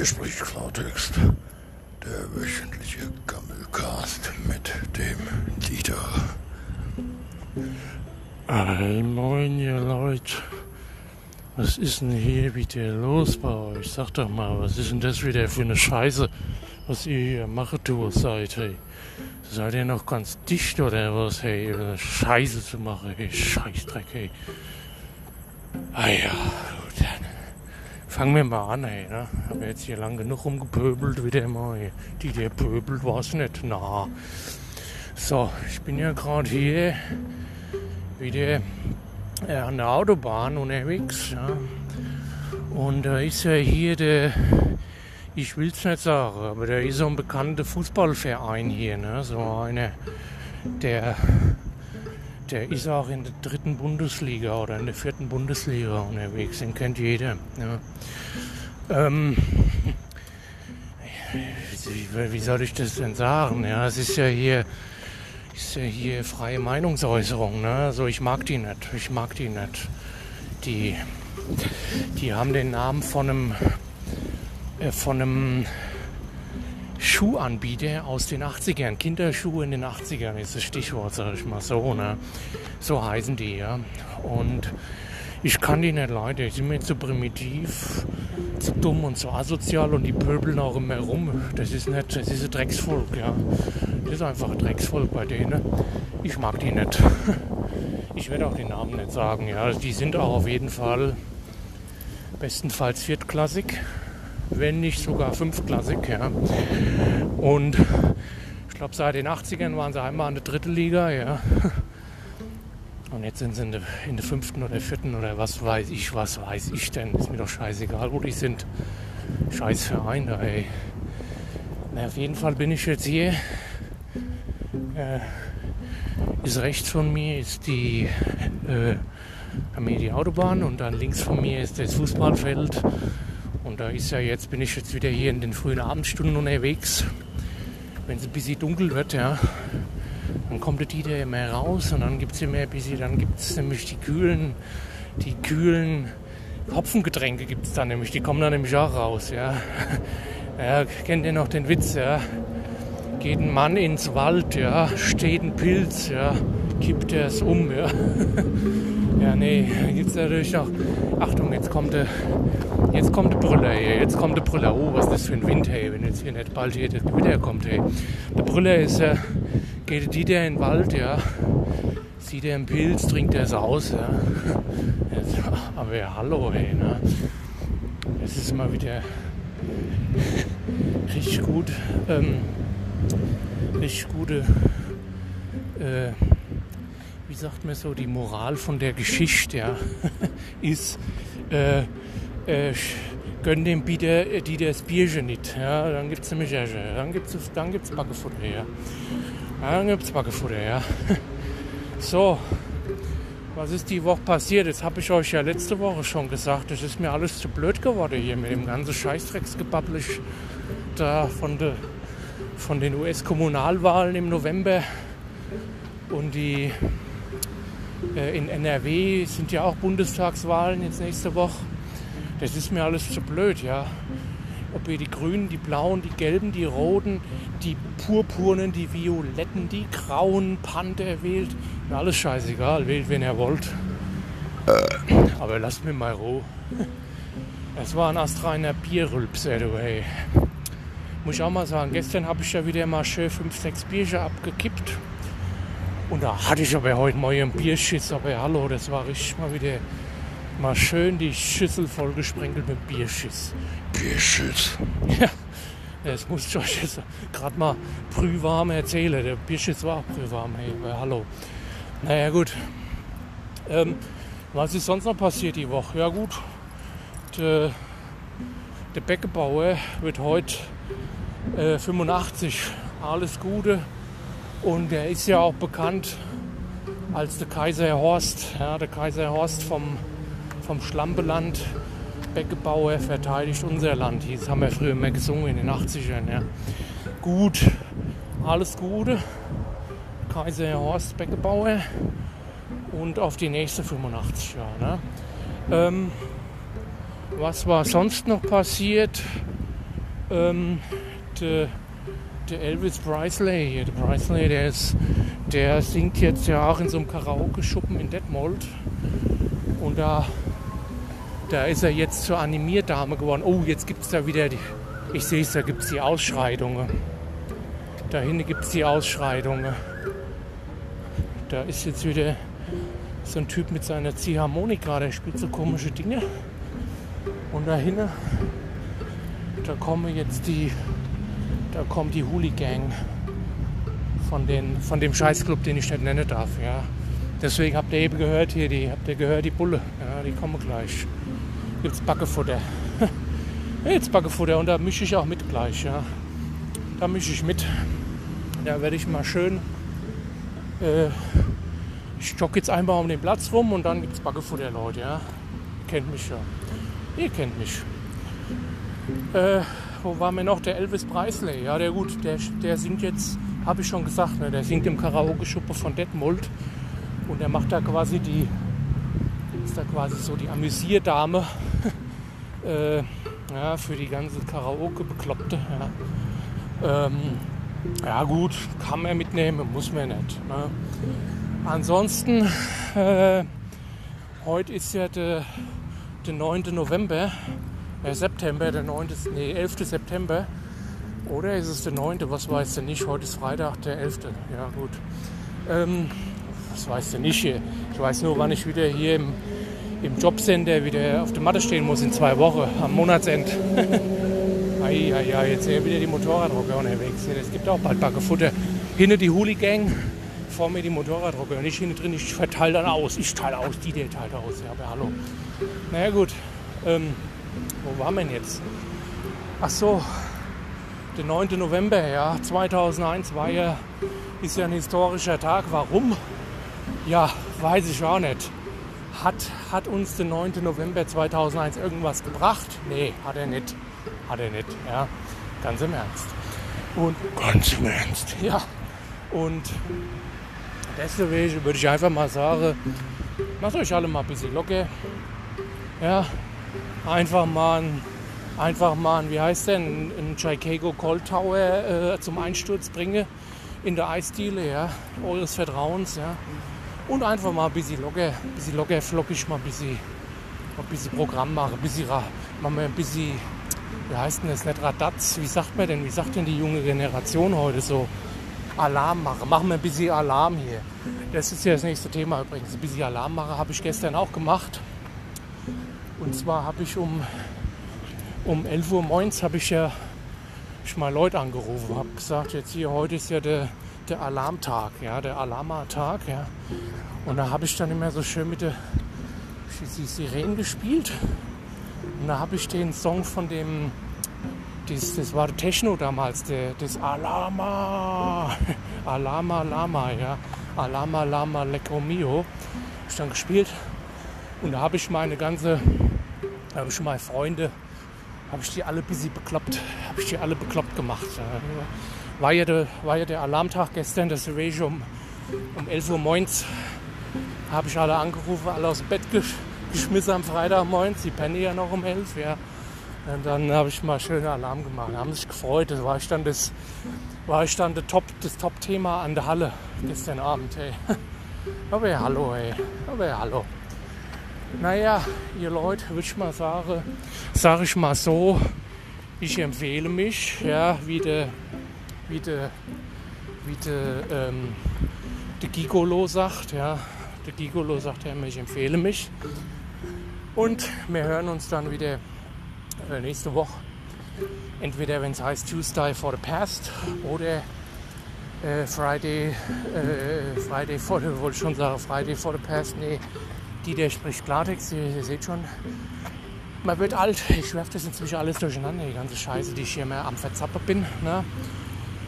Hier spricht Klartext, der wöchentliche Gammelcast mit dem Dieter. Hey, moin, ihr Leute. Was ist denn hier wieder los bei euch? Sag doch mal, was ist denn das wieder für eine Scheiße, was ihr hier macht, du seid, hey? Seid ihr noch ganz dicht oder was, hey? Scheiße zu machen, hey? Scheißdreck, hey. Ah ja, fangen wir mal an, hey, ne? Hab jetzt hier lang genug rumgepöbelt, wieder mal, hey. Die, der pöbelt, war's nicht, na. So, ich bin ja gerade hier wieder äh, an der Autobahn unterwegs. Ja. Und da ist ja hier der, ich will es nicht sagen, aber da ist so ein bekannter Fußballverein hier. Ne? So einer, der, der ist auch in der dritten Bundesliga oder in der vierten Bundesliga unterwegs. Den kennt jeder. Ja. Ähm, wie, soll ich das denn sagen? Ja, es ist ja hier ist ja hier freie Meinungsäußerung. Ne? Also ich mag die nicht. Ich mag die nicht. Die, die haben den Namen von einem, äh, von einem Schuhanbieter aus den 80ern. Kinderschuhe in den 80ern ist das Stichwort, sag ich mal so. Ne? So heißen die, ja. Und ich kann die nicht leiden. Die sind mir zu primitiv, zu dumm und zu asozial und die pöbeln auch immer rum. Das ist nicht, das ist ein Drecksvolk, ja. Das ist einfach ein Drecksvolk bei denen. Ich mag die nicht. Ich werde auch den Namen nicht sagen, ja. Die sind auch auf jeden Fall bestenfalls viertklassig, wenn nicht sogar fünftklassig, ja. Und ich glaube, seit den 80ern waren sie einmal in der dritten Liga, ja. Und jetzt sind sie in der, in der fünften oder vierten oder was weiß ich, was weiß ich denn. Ist mir doch scheißegal, wo die sind. Scheiß Verein da, ey. Na, auf jeden Fall bin ich jetzt hier. Äh, ist rechts von mir ist die, äh, die Autobahn und dann links von mir ist das Fußballfeld. Da ist ja jetzt, bin ich jetzt wieder hier in den frühen Abendstunden unterwegs. Wenn es ein bisschen dunkel wird, ja, dann kommt der Dieter mehr raus und dann gibt es immer ein bisschen, dann gibt es nämlich die kühlen, die kühlen Hopfengetränke gibt es dann nämlich, die kommen dann nämlich auch raus, ja. Ja, kennt ihr noch den Witz, ja? Geht ein Mann ins Wald, ja, steht ein Pilz, ja, kippt er es um, ja. Ja, nee, es natürlich noch. Achtung, jetzt kommt der, jetzt kommt der Brüller hier, jetzt kommt der Brüller. Oh, was ist das für ein Wind, hey, wenn jetzt hier nicht bald hier der Gewitter kommt, hey. Der Brüller ist ja, geht die der in den Wald, ja, sieht er einen Pilz, trinkt er es aus, ja. Jetzt, aber ja, hallo, hey, ne. Es ist immer wieder richtig gut, ähm, richtig gute, äh, sagt man so, die Moral von der Geschichte ja, ist, äh, äh, gönn dem Bieder, die das Bierchen nicht. Ja, dann gibt es nämlich Äsche. Dann gibt es dann gibt's Backefutter, ja. Dann gibt es Backefutter, ja. So, was ist die Woche passiert? Das habe ich euch ja letzte Woche schon gesagt. Das ist mir alles zu blöd geworden hier mit dem ganzen Scheißdrecksgebabbel da von, de, von den US-Kommunalwahlen im November. Und die äh, in NRW sind ja auch Bundestagswahlen jetzt nächste Woche. Das ist mir alles zu blöd, ja. Ob ihr die Grünen, die Blauen, die Gelben, die Roten, die Purpurnen, die Violetten, die Grauen, Panther wählt, mir alles scheißegal, wählt wen ihr wollt. Aber lasst mir mal Ruhe. Es war ein astreiner Bierrülpser, du hey. Muss ich auch mal sagen, gestern habe ich ja wieder mal schön 5, 6 Bierchen abgekippt. Und da hatte ich aber heute mal einen Bierschiss. Aber hallo, das war richtig mal wieder mal schön die Schüssel voll gesprenkelt mit Bierschiss. Bierschiss. Ja, das muss ich euch jetzt gerade mal brühwarm erzählen. Der Bierschiss war auch brühwarm, hey, aber hallo. Naja, gut. Ähm, was ist sonst noch passiert die Woche? Ja, gut. Der, der Bäckebauer wird heute äh, 85. Alles Gute. Und er ist ja auch bekannt als der Kaiser Horst. Ja, der Kaiser Horst vom, vom Schlampeland. Bäckebauer verteidigt unser Land. Das haben wir früher immer gesungen in den 80ern. Ja. Gut, alles Gute. Kaiser Horst Bäckebauer. Und auf die nächste 85 Jahre. Ne? Ähm, was war sonst noch passiert? ähm, der, der Elvis Presley, der Presley, der ist, der singt jetzt ja auch in so einem Karaoke-Schuppen in Detmold. Und da, da ist er jetzt zur Animierdame geworden. Oh, jetzt gibt es da wieder die, ich sehe es, da gibt es die Ausschreitungen. Da hinten gibt es die Ausschreitungen. Da ist jetzt wieder so ein Typ mit seiner Ziehharmonika, der spielt so komische Dinge. Und da hinten, da kommen jetzt die, da kommt die Hooligan von, den, von dem Scheißclub, den ich nicht nennen darf. Ja. Deswegen habt ihr eben gehört hier, die, habt ihr gehört, die Bulle, ja, die kommen gleich. Gibt's Backefutter. Jetzt Backefutter und da mische ich auch mit gleich, ja. Da mische ich mit. Da werde ich mal schön. Äh, ich jogge jetzt einfach um den Platz rum und dann gibt es Backefutter, Leute, ja. Ihr kennt mich ja. Ihr kennt mich. Äh, wo war mir noch? Der Elvis Presley. Ja, der gut, der, der singt jetzt, habe ich schon gesagt, ne, der singt im Karaoke-Schuppe von Detmold. Und er macht da quasi die, ist da quasi so die Amüsierdame äh, ja, für die ganze Karaoke-Bekloppte. Ja. Ähm, ja gut, kann man mitnehmen, muss man nicht. Ne? Ansonsten, äh, heute ist ja der, der 9. November, September, der 9. Nee, 11. September. Oder ist es der 9.? Was weiß du nicht? Heute ist Freitag, der 11. Ja gut. Ähm, das weißt du nicht hier. Ich weiß nur, wann ich wieder hier im, im Jobcenter wieder auf der Matte stehen muss in zwei Wochen, am Monatsend. ja, jetzt sind wieder die Motorradrocker unterwegs. Es gibt auch bald Backefutter. Hinter die Hooligan, vor mir die Motorradrocker. Und ich hinten drin, ich verteile dann aus. Ich teile aus, die der teilt aus. Ja, aber hallo. Naja gut, ähm, wo waren wir denn jetzt? Ach so, der 9. November, ja, 2001 war ja, ist ja ein historischer Tag. Warum? Ja, weiß ich auch nicht. Hat, hat uns der 9. November 2001 irgendwas gebracht? Nee, hat er nicht. Hat er nicht, ja. Ganz im Ernst. Und Ganz im Ernst. ja, und deswegen würde ich einfach mal sagen, macht euch alle mal ein bisschen locker. Ja, einfach mal ein, einfach mal ein, wie heißt denn, ein Chicago Cold Tower äh, zum Einsturz bringen in der Eisdiele, ja, eures Vertrauens, ja. Und einfach mal ein bisschen locker, ein bisschen locker, flockig mal ein bisschen, mal ein bisschen Programm machen, ein bisschen, wir ein bisschen, wie heißt denn das, nicht Radatz, wie sagt man denn, wie sagt denn die junge Generation heute so? Alarm machen. Machen wir ein bisschen Alarm hier. Das ist ja das nächste Thema übrigens. Ein bisschen Alarm machen habe ich gestern auch gemacht. Und zwar habe ich um, um 11 Uhr habe ich ja ich mal Leute angerufen, habe gesagt, jetzt hier heute ist ja der, der Alarmtag, ja, der Alarma-Tag, ja. Und da habe ich dann immer so schön mit der die Sirenen gespielt. Und da habe ich den Song von dem das, das war Techno damals, der, das Alama, Alama Lama, ja, Alama Lama Lecco Mio, hab ich dann gespielt. Und da habe ich meine ganze, habe ich meine Freunde, habe ich die alle bisschen bekloppt, habe ich die alle bekloppt gemacht. War ja der, war ja der Alarmtag gestern, das Ratio um, um 11 Uhr morgens, habe ich alle angerufen, alle aus dem Bett gesch geschmissen am Freitag morgens, die pennen ja noch um 11, ja. Und dann habe ich mal schönen Alarm gemacht. Da haben sich gefreut. Das war ich dann das, war ich dann das Top, das Top-Thema an der Halle gestern Abend. Ey. Aber ja, hallo, ey. Aber ja, hallo. Naja, ihr Leute, würde ich mal sagen, sage ich mal so, ich empfehle mich, ja, wie der, wie der, wie der, ähm, der Gigolo sagt, ja. Der Gigolo sagt ja ich empfehle mich. Und wir hören uns dann wieder äh, nächste Woche. Entweder wenn es heißt Tuesday for the Past oder äh, Friday, äh, Friday for the, wollte ich schon sagen, Friday for the Past. Nee, die, der spricht Klartext, ihr, ihr seht schon. Man wird alt, ich werfe das inzwischen alles durcheinander, die ganze Scheiße, die ich hier mehr am Verzappen bin. Ne?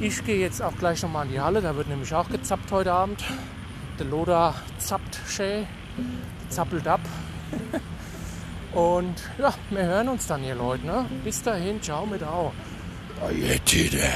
Ich gehe jetzt auch gleich nochmal in die Halle, da wird nämlich auch gezappt heute Abend. Der Loda zappt schön, zappelt ab. Und ja, wir hören uns dann hier, Leute. Ne? Bis dahin, ciao mit Au. Wieder.